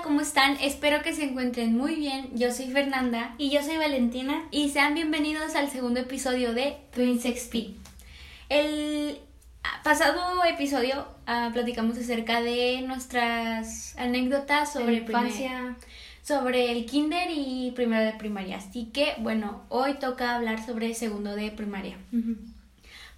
Hola, ¿cómo están? Espero que se encuentren muy bien. Yo soy Fernanda y yo soy Valentina y sean bienvenidos al segundo episodio de Twins XP. El pasado episodio uh, platicamos acerca de nuestras anécdotas sobre infancia, sobre el kinder y primero de primaria. Así que, bueno, hoy toca hablar sobre segundo de primaria.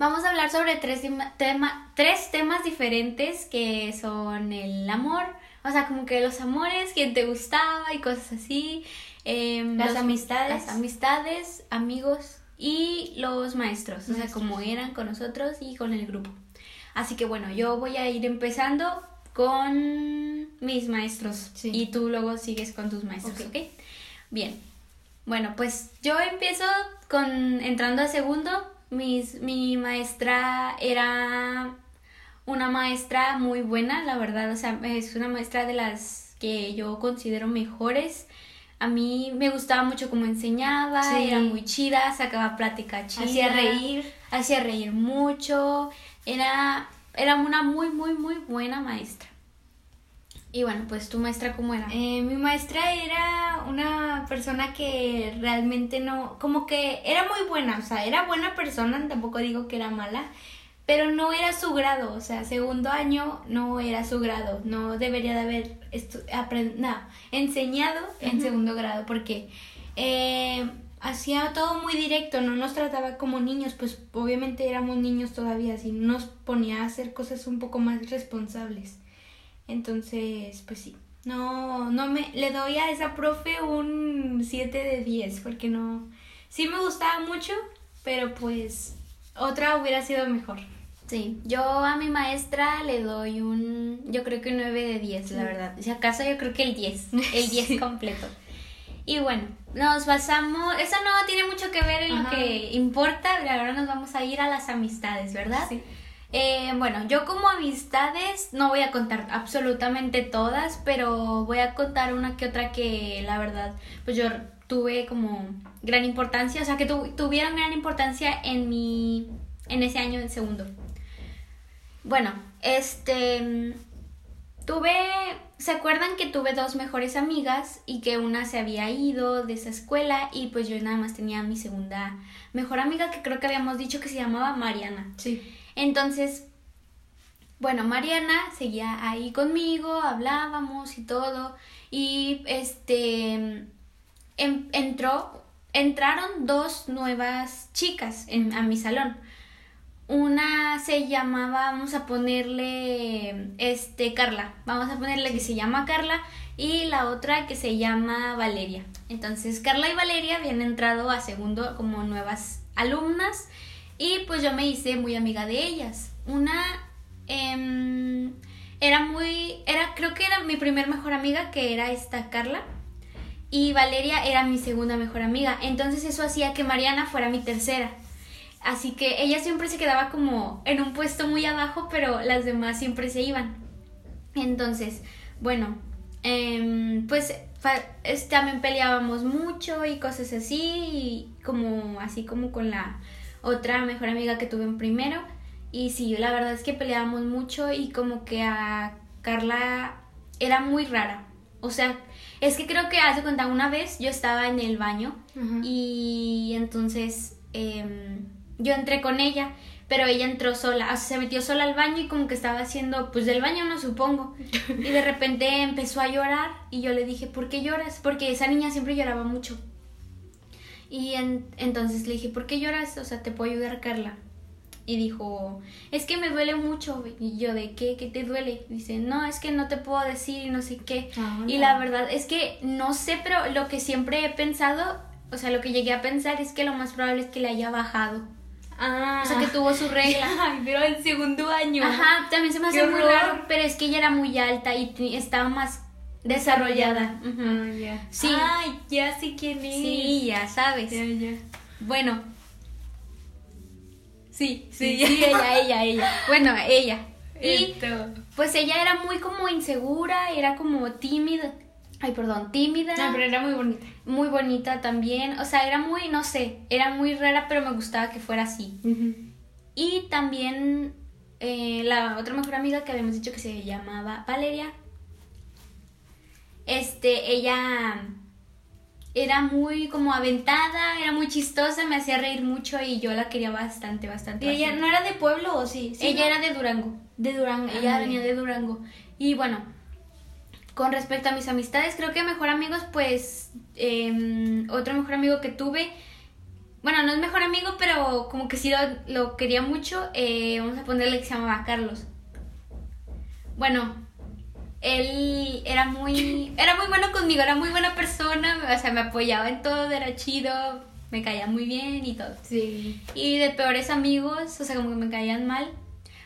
Vamos a hablar sobre tres, tema, tres temas diferentes que son el amor, o sea, como que los amores, quién te gustaba y cosas así. Em, las amistades. Las amistades, amigos y los maestros, o sea, como eran con nosotros y con el grupo. Así que bueno, yo voy a ir empezando con mis maestros y tú luego sigues con tus maestros, ¿ok? Bien. Bueno, pues yo empiezo con entrando a segundo. Mis, mi maestra era una maestra muy buena, la verdad, o sea, es una maestra de las que yo considero mejores. A mí me gustaba mucho cómo enseñaba, era muy chida, sacaba plática chida. Hacía reír. Hacía reír mucho. Era, era una muy, muy, muy buena maestra. Y bueno, pues tu maestra, ¿cómo era? Eh, mi maestra era una persona que realmente no, como que era muy buena, o sea, era buena persona, tampoco digo que era mala, pero no era su grado, o sea, segundo año no era su grado, no debería de haber enseñado en segundo grado, porque eh, hacía todo muy directo, no nos trataba como niños, pues obviamente éramos niños todavía, así nos ponía a hacer cosas un poco más responsables. Entonces, pues sí, no, no me, le doy a esa profe un 7 de 10, porque no, sí me gustaba mucho, pero pues otra hubiera sido mejor. Sí, yo a mi maestra le doy un, yo creo que un 9 de 10, la verdad. Si acaso yo creo que el 10, el 10 completo. Y bueno, nos basamos, eso no tiene mucho que ver en lo que importa, ahora nos vamos a ir a las amistades, ¿verdad? Sí. Eh, bueno, yo como amistades no voy a contar absolutamente todas, pero voy a contar una que otra que la verdad, pues yo tuve como gran importancia, o sea, que tuvieron gran importancia en mi, en ese año en segundo. Bueno, este, tuve, ¿se acuerdan que tuve dos mejores amigas y que una se había ido de esa escuela y pues yo nada más tenía mi segunda mejor amiga que creo que habíamos dicho que se llamaba Mariana. Sí. Entonces, bueno, Mariana seguía ahí conmigo, hablábamos y todo y este Em, entró, entraron dos nuevas chicas en, a mi salón. Una se llamaba, vamos a ponerle, este, Carla. Vamos a ponerle que se llama Carla y la otra que se llama Valeria. Entonces, Carla y Valeria habían entrado a segundo como nuevas alumnas y pues yo me hice muy amiga de ellas. Una em, era muy, era, creo que era mi primer mejor amiga, que era esta Carla y Valeria era mi segunda mejor amiga. Entonces eso hacía que Mariana fuera mi tercera. Así que ella siempre se quedaba como en un puesto muy abajo, pero las demás siempre se iban. Entonces, bueno, em, pues también peleábamos mucho y cosas así, y como así como con la otra mejor amiga que tuve en primero. Y sí, la verdad es que peleábamos mucho y como que a Carla era muy rara. O sea, es que creo que hace cuenta una vez yo estaba en el baño y entonces em, yo entré con ella, pero ella entró sola, o sea, se metió sola al baño y como que estaba haciendo, pues del baño no supongo. Y de repente empezó a llorar y yo le dije, ¿por qué lloras? Porque esa niña siempre lloraba mucho. Y entonces le dije, ¿por qué lloras? O sea, te puedo ayudar, Carla y dijo, es que me duele mucho. Y yo, ¿de qué? ¿Qué te duele? Dice, no, es que no te puedo decir y no sé qué. Ah, y la verdad es que no sé, pero lo que siempre he pensado, o sea, lo que llegué a pensar es que lo más probable es que le haya bajado. Ah. O sea, que tuvo su regla. Ay, pero el segundo año. Ajá, también se me hace muy raro, pero es que ella era muy alta y estaba más desarrollada. Ah, ya. Sí. Ay, ya sé quién es. Sí, ya sabes. Ya, ya. Bueno, Sí, sí, sí, ella, ella, ella. Bueno, ella. Y pues ella era muy como insegura, era como tímida. Ay, perdón, tímida. No, pero era muy bonita. Muy bonita también. O sea, era muy, no sé, era muy rara, pero me gustaba que fuera así. Y también eh, la otra mejor amiga que habíamos dicho que se llamaba Valeria. este, ella era muy como aventada, era muy chistosa, me hacía reír mucho y yo la quería bastante, bastante. ¿Y ella bastante. no era de pueblo o sí? ¿Sí, ella no? era de Durango. de Durango. Ella ándale. venía de Durango. Y bueno, con respecto a mis amistades, creo que mejor amigos, pues em, otro mejor amigo que tuve, bueno, no es mejor amigo, pero como que sí lo, lo quería mucho, eh, vamos a ponerle que se llamaba Carlos. Bueno, él era muy, era muy bueno conmigo, era muy buena persona, o sea, me apoyaba en todo, era chido, me caía muy bien y todo. Sí. Y de peores amigos, o sea, como que me caían mal.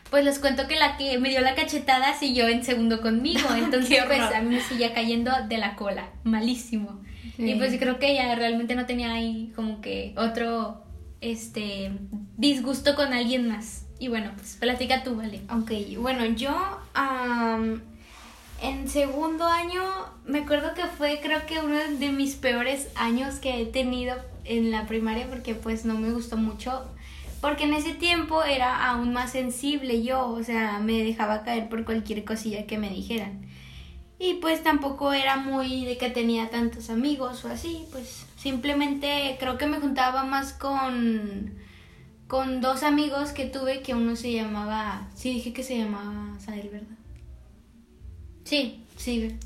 Pues les cuento que la que me dio la cachetada siguió en segundo conmigo. Entonces, pues a mí me seguía cayendo de la cola. Malísimo. Sí. Y pues yo creo que ella realmente no tenía ahí como que otro este disgusto con alguien más. Y bueno, pues platica tú, vale. Ok, bueno, yo am, en segundo año me acuerdo que fue creo que uno de mis peores años que he tenido en la primaria porque pues no me gustó mucho. Porque en ese tiempo era aún más sensible yo, o sea, me dejaba caer por cualquier cosilla que me dijeran. Y pues tampoco era muy de que tenía tantos amigos o así, pues simplemente creo que me juntaba más con con dos amigos que tuve que uno se llamaba, sí dije que se llamaba Sael, ¿verdad? Sí, Sí,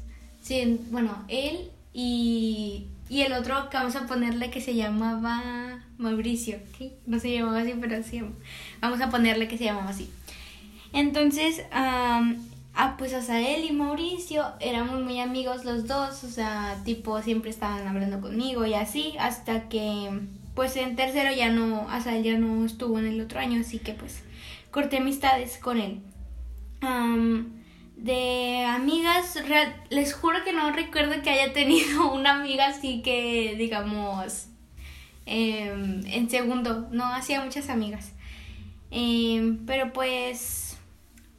sí, bueno, él y, y el otro que vamos a ponerle que se llamaba Mauricio, ¿ok? No se llamaba así, pero sí, vamos a ponerle que se llamaba así. Entonces, am, ah, pues Azael y Mauricio éramos muy amigos los dos, o sea, tipo siempre estaban hablando conmigo y así, hasta que pues en tercero ya no, Azael ya no estuvo en el otro año, así que pues corté amistades con él. De amigas, les juro que no recuerdo que haya tenido una amiga así que, digamos, em, en segundo, no hacía muchas amigas. Em, pero pues,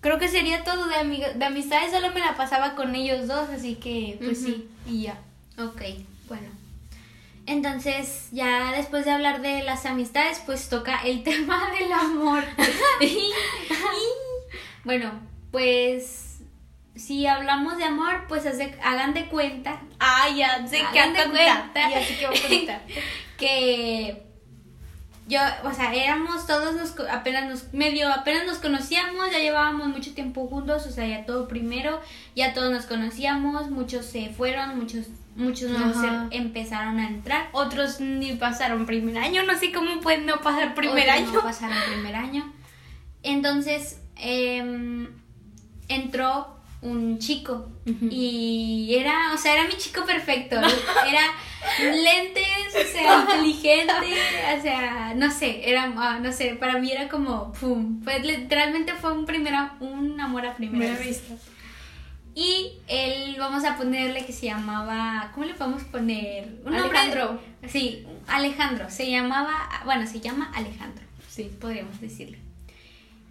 creo que sería todo de, amiga- de amistades, solo me la pasaba con ellos dos, así que pues sí, y ya. Ok, bueno. Entonces, ya después de hablar de las amistades, pues toca el tema del amor. bueno, pues si hablamos de amor, pues hace- hagan de cuenta Ah, ya sé que Hagan de cuenta. Ya sé que voy a. que yo, o sea, éramos todos nos apenas nos medio apenas nos conocíamos, ya llevábamos mucho tiempo juntos, o sea, ya todo primero, ya todos nos conocíamos, muchos se fueron, muchos muchos nuevos empezaron a entrar. Otros ni pasaron primer año, no sé cómo pueden no pasar primer otros año. no pasaron primer año. Entonces, em, entró un chico y era, o sea, era mi chico perfecto. Era lentes, o sea, inteligente, o sea, no sé, era, ah, no sé, para mí era como, pum, pues literalmente fue un primera, un amor a primera vista. Y él, vamos a ponerle que se llamaba, ¿cómo le podemos poner? Alejandro. Sí, Alejandro. Se llamaba, bueno, se llama Alejandro. Sí, podríamos decirle.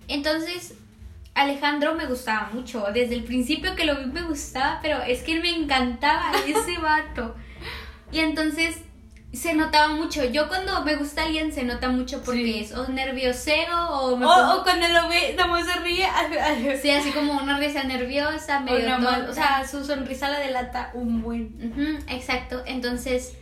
Entonces, Alejandro me gustaba mucho. Desde el principio que lo vi me gustaba, pero es que me encantaba ese vato. Y entonces se notaba mucho. Yo cuando me gusta alguien se nota mucho porque Sí. es o nerviosero o me O, pongo- o cuando lo ve, nomás se ríe. Sí, así como una risa nerviosa, O, medio tonta. o sea, su sonrisa la delata un buen. Ujú, exacto. Entonces,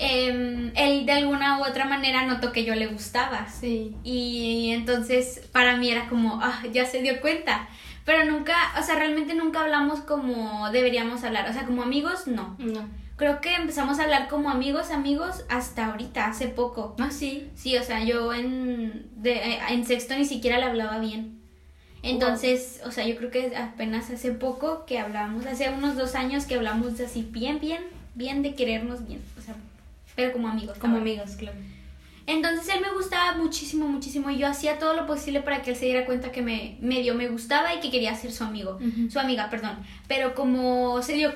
em, él de alguna u otra manera notó que yo le gustaba. Sí. Y entonces para mí era como, ah, ya se dio cuenta. Pero nunca, o sea, realmente nunca hablamos como deberíamos hablar. O sea, como amigos, no. No. Creo que empezamos a hablar como amigos, amigos, hasta ahorita, hace poco. Ah, sí. Sí, o sea, yo en, de, en sexto ni siquiera le hablaba bien. Entonces, o sea, yo creo que apenas hace poco que hablamos, hace unos dos años que hablamos así bien, bien, bien de querernos bien. O sea, pero como amigos. Como ahora. amigos, claro. Entonces él me gustaba muchísimo, muchísimo. Y yo hacía todo lo posible para que él se diera cuenta que me medio me gustaba y que quería ser su amigo. Su amiga, perdón. Pero como se dio,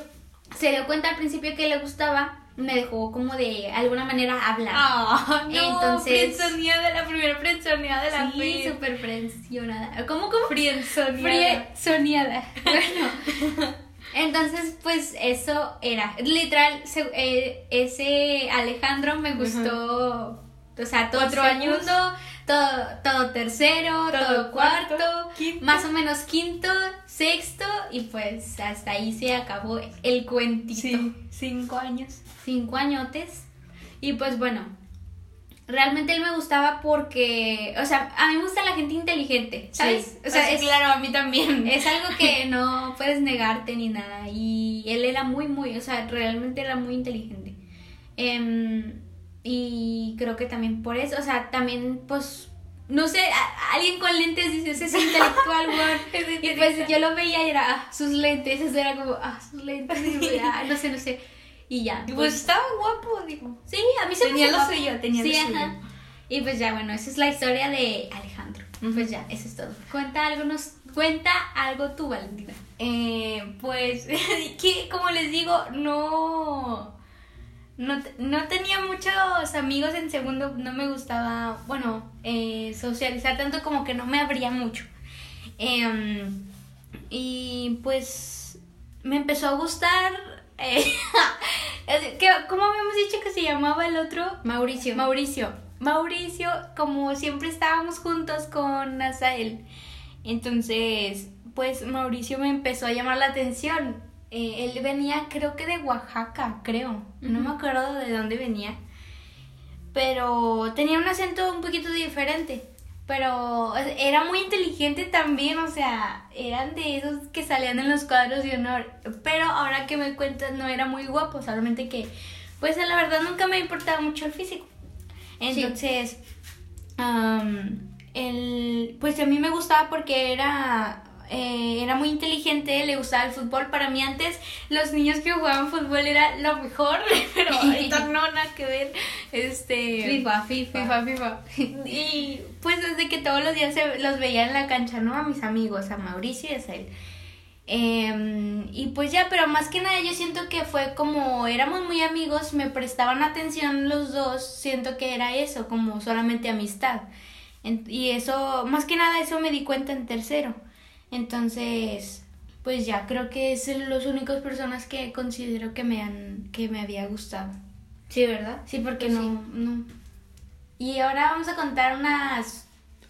se dio cuenta al principio que le gustaba, me dejó como de alguna manera hablar. Ah, no, Entonces- friendzoneada, la primera friendzoneada de la sí, súper frencionada. ¿Cómo, cómo? Friendzoneada. Friendzoneada. Bueno. Entonces, pues eso era. Literal, se- eh, ese Alejandro me gustó. O sea, todo ¿Cuatro segundo, años? todo, todo tercero, todo, cuarto, más o menos quinto, sexto, y pues hasta ahí se acabó el cuentito. Sí, cinco años. Cinco añotes. Y pues bueno, realmente él me gustaba porque, o sea, a mí me gusta la gente inteligente, ¿sabes? o sea, es, claro, a mí también. Es algo que no puedes negarte ni nada. Y él era muy, muy, o sea, realmente era muy inteligente. Em, y creo que también por eso, o sea, también pues no sé, alguien con lentes dice, ese es intelectual, güey. y pues yo lo veía y era, ah, sus lentes, eso era como, ah, sus lentes, y ah, no sé, no sé. Y ya. Pues, pues, estaba guapo, digo. Sí, a mí se tenía lo suyo, tenía sí, lo suyo. Y pues ya, bueno, esa es la historia de Alejandro. Pues ya, eso es todo. Cuenta algo, nos, cuenta algo tú, Valentina. Eh, pues, que como les digo, no no, no, tenía muchos amigos en segundo, no me gustaba, bueno, eh, socializar tanto como que no me abría mucho. Em, y pues me empezó a gustar... ¿Cómo habíamos dicho que se llamaba el otro? Mauricio. Mauricio. Mauricio, como siempre estábamos juntos con Asael. Entonces, pues Mauricio me empezó a llamar la atención eh, él venía, creo que de Oaxaca, creo. No me acuerdo de dónde venía. Pero tenía un acento un poquito diferente. Pero era muy inteligente también, o sea, eran de esos que salían en los cuadros de honor. Pero ahora que me cuentas, no era muy guapo, solamente que, pues la verdad nunca me importaba mucho el físico. Entonces, pues a mí me gustaba porque era eh, era muy inteligente, le gustaba el fútbol. Para mí antes los niños que jugaban fútbol era lo mejor, pero ahorita no, nada que ver. Este, FIFA, FIFA. FIFA, Y pues desde que todos los días se, los veía en la cancha, ¿no? A mis amigos, a Mauricio y a él. Em, y pues ya, pero más que nada yo siento que fue como éramos muy amigos, me prestaban atención los dos, siento que era eso, como solamente amistad. y eso, más que nada eso me di cuenta en tercero. Entonces, pues ya creo que son las únicas personas que considero que me han que me había gustado. Sí, ¿verdad? Sí, porque pues no, no. Y ahora vamos a contar unas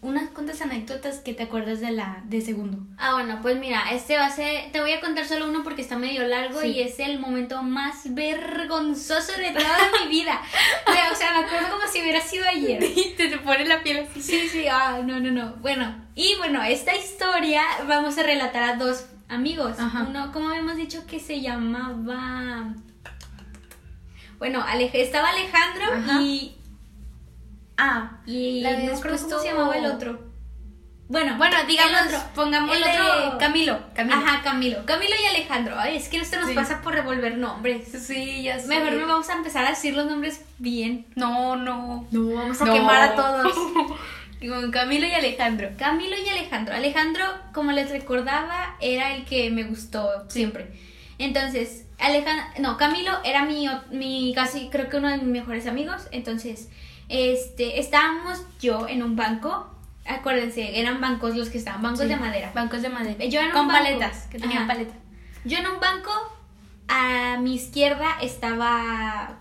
unas cuantas anécdotas que te acuerdas de la de segundo. Ah, bueno, pues mira, este va a ser, te voy a contar solo uno porque está medio largo y es el momento más vergonzoso de toda mi vida. O sea, me acuerdo como si hubiera sido ayer. Y te, te pone la piel así. Sí, sí, ah, no, no, no. Bueno, y bueno, esta historia vamos a relatar a dos amigos. Uno, como habíamos dicho, que se llamaba... Bueno, estaba Alejandro y Ah, y la no cómo se llamaba el otro. Bueno, bueno, digamos, el otro, pongamos el otro Camilo, Camilo. Ajá, Camilo. Camilo y Alejandro. Ay, es que esto nos pasa por revolver nombres. Sí, ya sé. Mejor no vamos a empezar a decir los nombres bien. No, no. No, vamos a quemar a todos. Con Camilo y Alejandro. Camilo y Alejandro. Alejandro, como les recordaba, era el que me gustó siempre. Entonces, Alejandro, no, Camilo era mi, mi casi, creo que uno de mis mejores amigos. Entonces, este, estábamos yo en un banco. Acuérdense, eran bancos los que estaban, bancos de madera. Bancos de madera. Yo en Con un paletas, que tenían paletas. Yo en un banco, a mi izquierda estaba,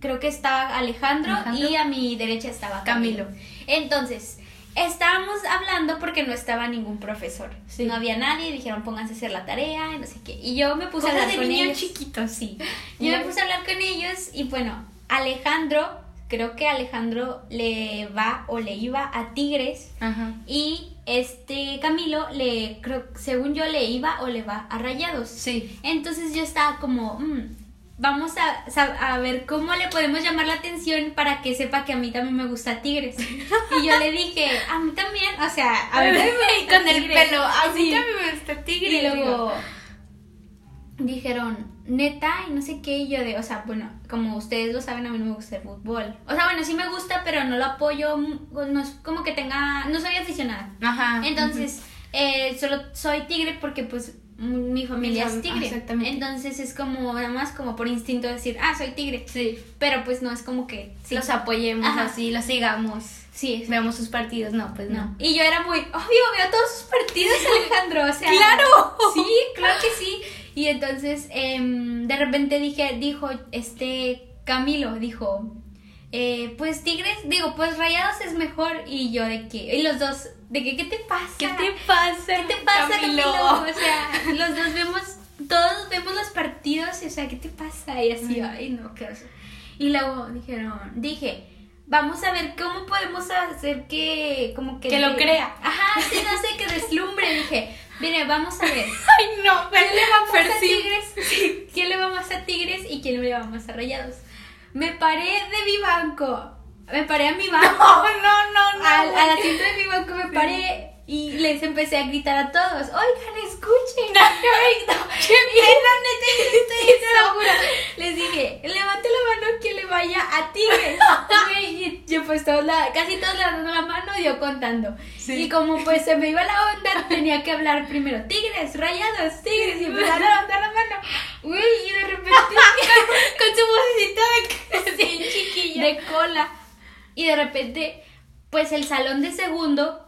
creo que estaba Alejandro, y a mi derecha estaba Camilo. Entonces, estábamos hablando porque no estaba ningún profesor. No había nadie, dijeron pónganse a hacer la tarea y no sé qué. Y yo me puse a hablar con ellos. chiquitos, sí. Yo me puse a hablar con ellos y bueno, Alejandro creo que Alejandro le va o le iba a Tigres y este Camilo le creo según yo le iba o le va a Rayados. Sí. Entonces yo estaba como mm, vamos a, a, ver cómo le podemos llamar la atención para que sepa que a mí también me gusta Tigres. y yo le dije, a mí también, o sea, a ver, con el pelo, a mí también me gusta Tigres. Y luego dijeron, neta, y no sé qué, y yo de, o sea, bueno, como ustedes lo saben, a mí no me gusta el fútbol. O sea, bueno, sí me gusta, pero no lo apoyo, no es como que tenga, no soy aficionada. Ajá. Entonces, eh, solo soy tigre porque pues mi familia es tigre. Exactamente. Entonces es como nada más como por instinto decir, ah, soy tigre. Sí. Pero pues no es como que los apoyemos así, los sigamos. Sí, veamos sus partidos, no, pues no. Y yo era muy, obvio, veo todos sus partidos, Alejandro, o sea. ¡Claro! Sí, claro que sí. Y entonces, em, de repente dije, dijo, este, Camilo, dijo, eh, pues Tigres, digo, pues Rayados es mejor. Y yo de que, y los dos, de que, ¿qué te pasa? ¿Qué te pasa? ¿Qué te pasa, Camilo? Camilo? O sea, los dos vemos, todos vemos los partidos, y, o sea, ¿qué te pasa? Y así, ay, no, qué oso. Y luego dijeron, dije, vamos a ver cómo podemos hacer que, como que... Que lo crea. Ajá, sí, no sé, que deslumbre. Dije, mire, vamos a ver. Ay, no, ¿Quién le vamos a percibe. Tigres? Sí, ¿Quién le vamos a Tigres y quién le vamos a Rayados? Me paré de mi banco. Me paré a mi banco. No, no, no, no. al, al asiento de mi banco me paré y les empecé a gritar a todos. Oigan, escuchen. Ay, no. Qué neta, yo. Les dije, levante la mano quien le vaya a Tigres. Y yo pues todos la, casi todos levantando la mano y yo contando. Sí. Y como pues se me iba la onda, tenía que hablar primero. Tigres, rayados, tigres. Y empezaron a levantar la mano. Uy, y de repente Con su vocecita de bien chiquilla. de cola. Y de repente, pues el salón de segundo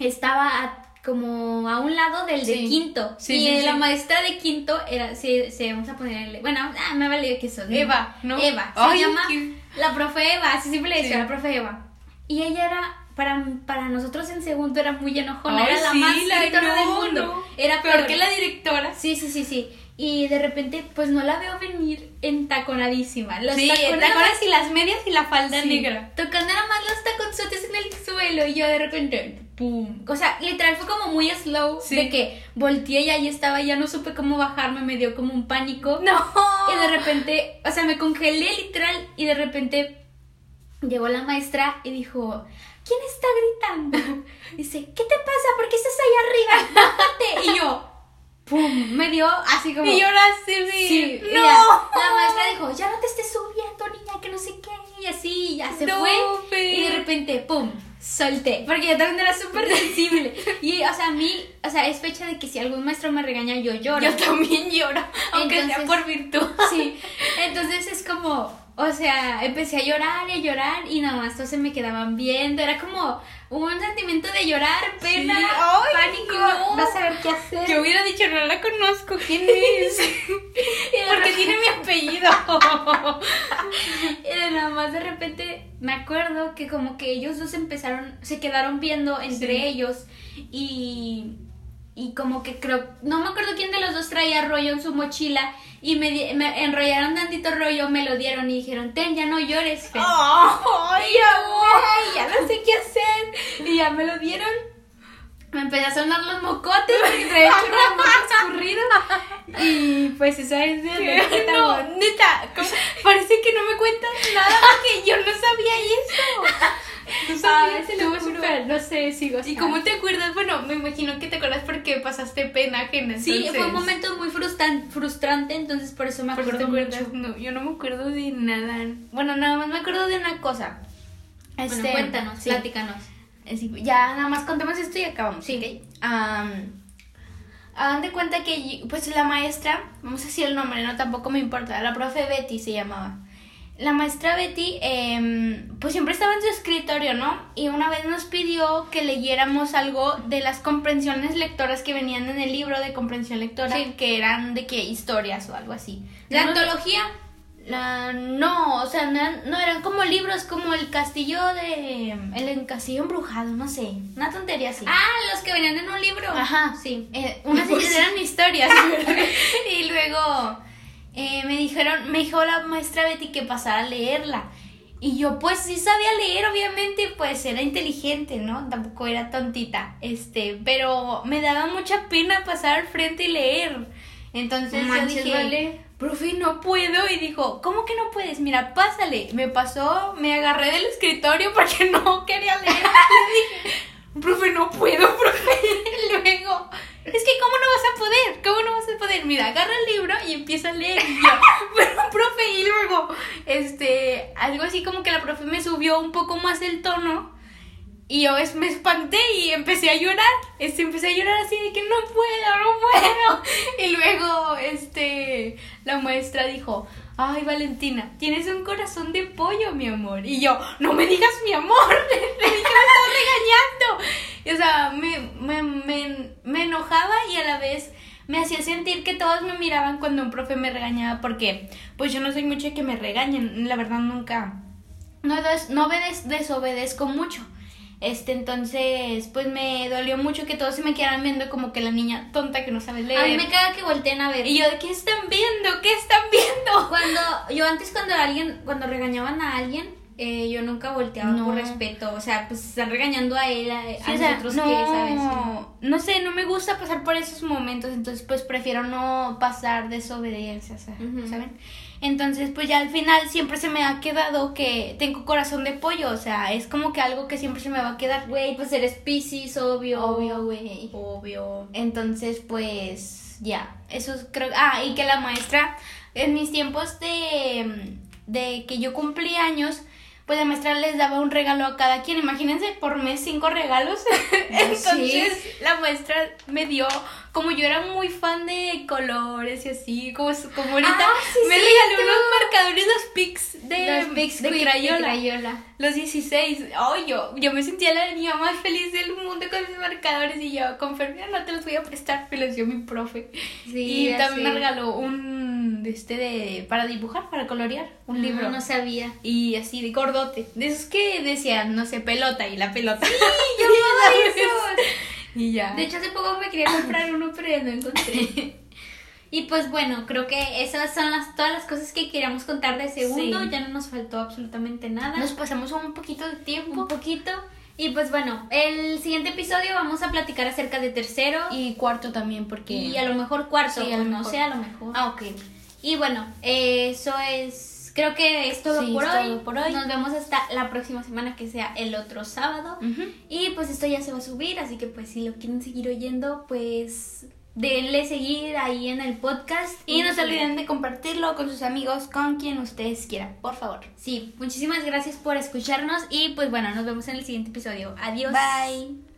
estaba a- como a un lado del de Sí. quinto. Sí, y sí, la maestra de quinto era, se, se vamos a ponerle, bueno, ah, me vale que eso. Eva, ¿no? Eva, se Ay, llama qué- la profe Eva, así siempre le decía la profe Eva. Y ella era, para, para nosotros en segundo era muy enojona, Ay, era la más gritona no, del mundo. no. Era Peor que la directora. Sí, sí, sí, sí. Y de repente, pues no la veo venir entaconadísima. Los sí, tacones tacones y las medias y la falda Sí, negra. Tocando nada más los taconzotes en el suelo y yo de repente, ¡pum! O sea, literal fue como muy slow Sí. de que volteé y ahí estaba, ya no supe cómo bajarme, me dio como un pánico. No. Y de repente, o sea, me congelé literal y de repente llegó la maestra y dijo, ¿quién está gritando? Dice, ¿qué te pasa? ¿Por qué estás ahí arriba? Bájate. Y yo, ¡pum! Me dio así como... Y lloraste, sí. Sí, no. la maestra dijo, ya no te estés subiendo, niña, que no sé qué, y así, ya se No, fue. Y de repente, pum, solté, porque yo también era súper sensible. y, o sea, a mí, o sea, es fecha de que si algún maestro me regaña, yo lloro. Yo también lloro, aunque sea por virtud. Sí, entonces es como, o sea, empecé a llorar y a llorar y nada más todos se me quedaban viendo, era como un sentimiento de llorar, pena, Sí, ay, pánico, no. no saber qué hacer. Yo hubiera dicho, no la conozco, ¿quién es? Porque tiene mi apellido. Y nada más de repente me acuerdo que como que ellos dos empezaron, se quedaron viendo entre Sí. ellos y, y como que creo, no me acuerdo quién de los dos traía rollo en su mochila y me, me enrollaron tantito rollo, me lo dieron y dijeron, ten, ya no llores, Fer". Y yo, "Ay, ya no sé qué hacer. Y ya me lo dieron. Me empecé a sonar los mocotes porque traía el moco escurrido. Y pues esa es de No, neta, como- parece que no me cuentas nada porque yo no sabía te lo juro. súper, no sé, sigo. ¿Y cómo te acuerdas? Bueno, me imagino que te acuerdas porque pasaste pena ajena. Sí, entonces. fue un momento muy frustran- frustrante, entonces por eso me ¿Por qué acuerdo te acuerdas? mucho. No, yo no me acuerdo de nada. Bueno, nada más me acuerdo de una cosa. Bueno, Este, cuéntanos, sí. platícanos. Así, ya nada más contemos esto y acabamos. Sí. ¿ok? Am, hagan de cuenta que pues la maestra, vamos a decir el nombre, no tampoco me importa, la profe Betty se llamaba. La maestra Betty, em, pues siempre estaba en su escritorio, ¿no? Y una vez nos pidió que leyéramos algo de las comprensiones lectoras que venían en el libro de comprensión lectora, Sí. que eran de qué historias o algo así. ¿La No- antología? la, no, o sea, no eran, no eran como libros como el castillo de... El castillo embrujado, no sé, una tontería así. Ah, los que venían en un libro. Ajá, sí. Eh, unas Pues- eran historias. y luego eh, me dijeron, me dijo la maestra Betty que pasara a leerla. Y yo pues sí sabía leer, obviamente, pues era inteligente, ¿no? Tampoco era tontita. Este, pero me daba mucha pena pasar al frente y leer. Entonces Manches, yo dije, vale. profe, no puedo. Y dijo, ¿cómo que no puedes? Mira, pásale. Me pasó, me agarré del escritorio porque no quería leer. Le dije, profe, no puedo, profe. Y luego, es que ¿cómo no vas a poder? ¿Cómo no vas a poder? Mira, agarra el libro y empieza a leer. Y yo, pero, profe, y luego, este, algo así como que la profe me subió un poco más el tono. Y yo me espanté y empecé a llorar. Este, empecé a llorar así de que no puedo, no puedo. Y luego, este, la maestra dijo, ay Valentina, tienes un corazón de pollo, mi amor. Y yo, no me digas mi amor, le dije, me estás regañando. O sea, me, me, me, me enojaba y a la vez me hacía sentir que todos me miraban cuando un profe me regañaba porque, pues yo no soy mucho de que me regañen, la verdad nunca no, des- no obedes- desobedezco mucho. Este, entonces, pues me dolió mucho que todos se me quedaran viendo como que la niña tonta que no sabe leer. A mí me caga que volteen a ver. Y yo, ¿qué están viendo? ¿Qué están viendo? Cuando, yo antes cuando alguien, cuando regañaban a alguien, eh, yo nunca volteaba No. por respeto. O sea, pues están regañando a él, a, a Sí, o sea, nosotros no, que, ¿sabes? no sé, no me gusta pasar por esos momentos, entonces pues prefiero no pasar desobediencia, o sea, Ujú. ¿saben? Entonces pues ya al final siempre se me ha quedado que tengo corazón de pollo, o sea, es como que algo que siempre se me va a quedar. Güey, pues eres Pisces, obvio. Obvio, güey. Obvio. Entonces pues ya, eso es- creo... Ah, y que la maestra en mis tiempos de, de que yo cumplí años... Pues la maestra les daba un regalo a cada quien. Imagínense por mes cinco regalos. Entonces la maestra me dio, como yo era muy fan de colores y así, como, como ahorita, Ah, sí, me regaló unos marcadores, los pics de, Los de Crayola. de Crayola. Los 16. Ay, yo, yo me sentía la niña más feliz del mundo con mis marcadores y yo, con Fermina no te los voy a prestar, me los dio mi profe. Y también me regaló un, de este, de, para dibujar, para colorear, un libro. No sabía. Y así de gordote. De esos que decían, no sé, pelota y la pelota. Sí, yo esos. Y ya. De hecho, hace poco me quería comprar uno, pero ya no encontré. Y pues bueno, creo que esas son las, todas las cosas que queríamos contar de segundo. Sí. Ya no nos faltó absolutamente nada. nos pasamos un poquito de tiempo. un poquito. Y pues bueno, el siguiente episodio vamos a platicar acerca de tercero y, Y cuarto también, porque. a lo mejor cuarto, Sí, a lo no mejor. sé, a lo mejor. Ah, ok. Y bueno, eso es, creo que es todo, Sí, por, es hoy. todo por hoy. Nos vemos hasta la próxima semana, que sea el otro sábado. Y pues esto ya se va a subir, así que pues si lo quieren seguir oyendo, pues denle seguir ahí en el podcast. Y no se olviden de compartirlo con sus amigos, con quien ustedes quieran, por favor. Sí, muchísimas gracias por escucharnos y pues bueno, nos vemos en el siguiente episodio. Adiós. Bye.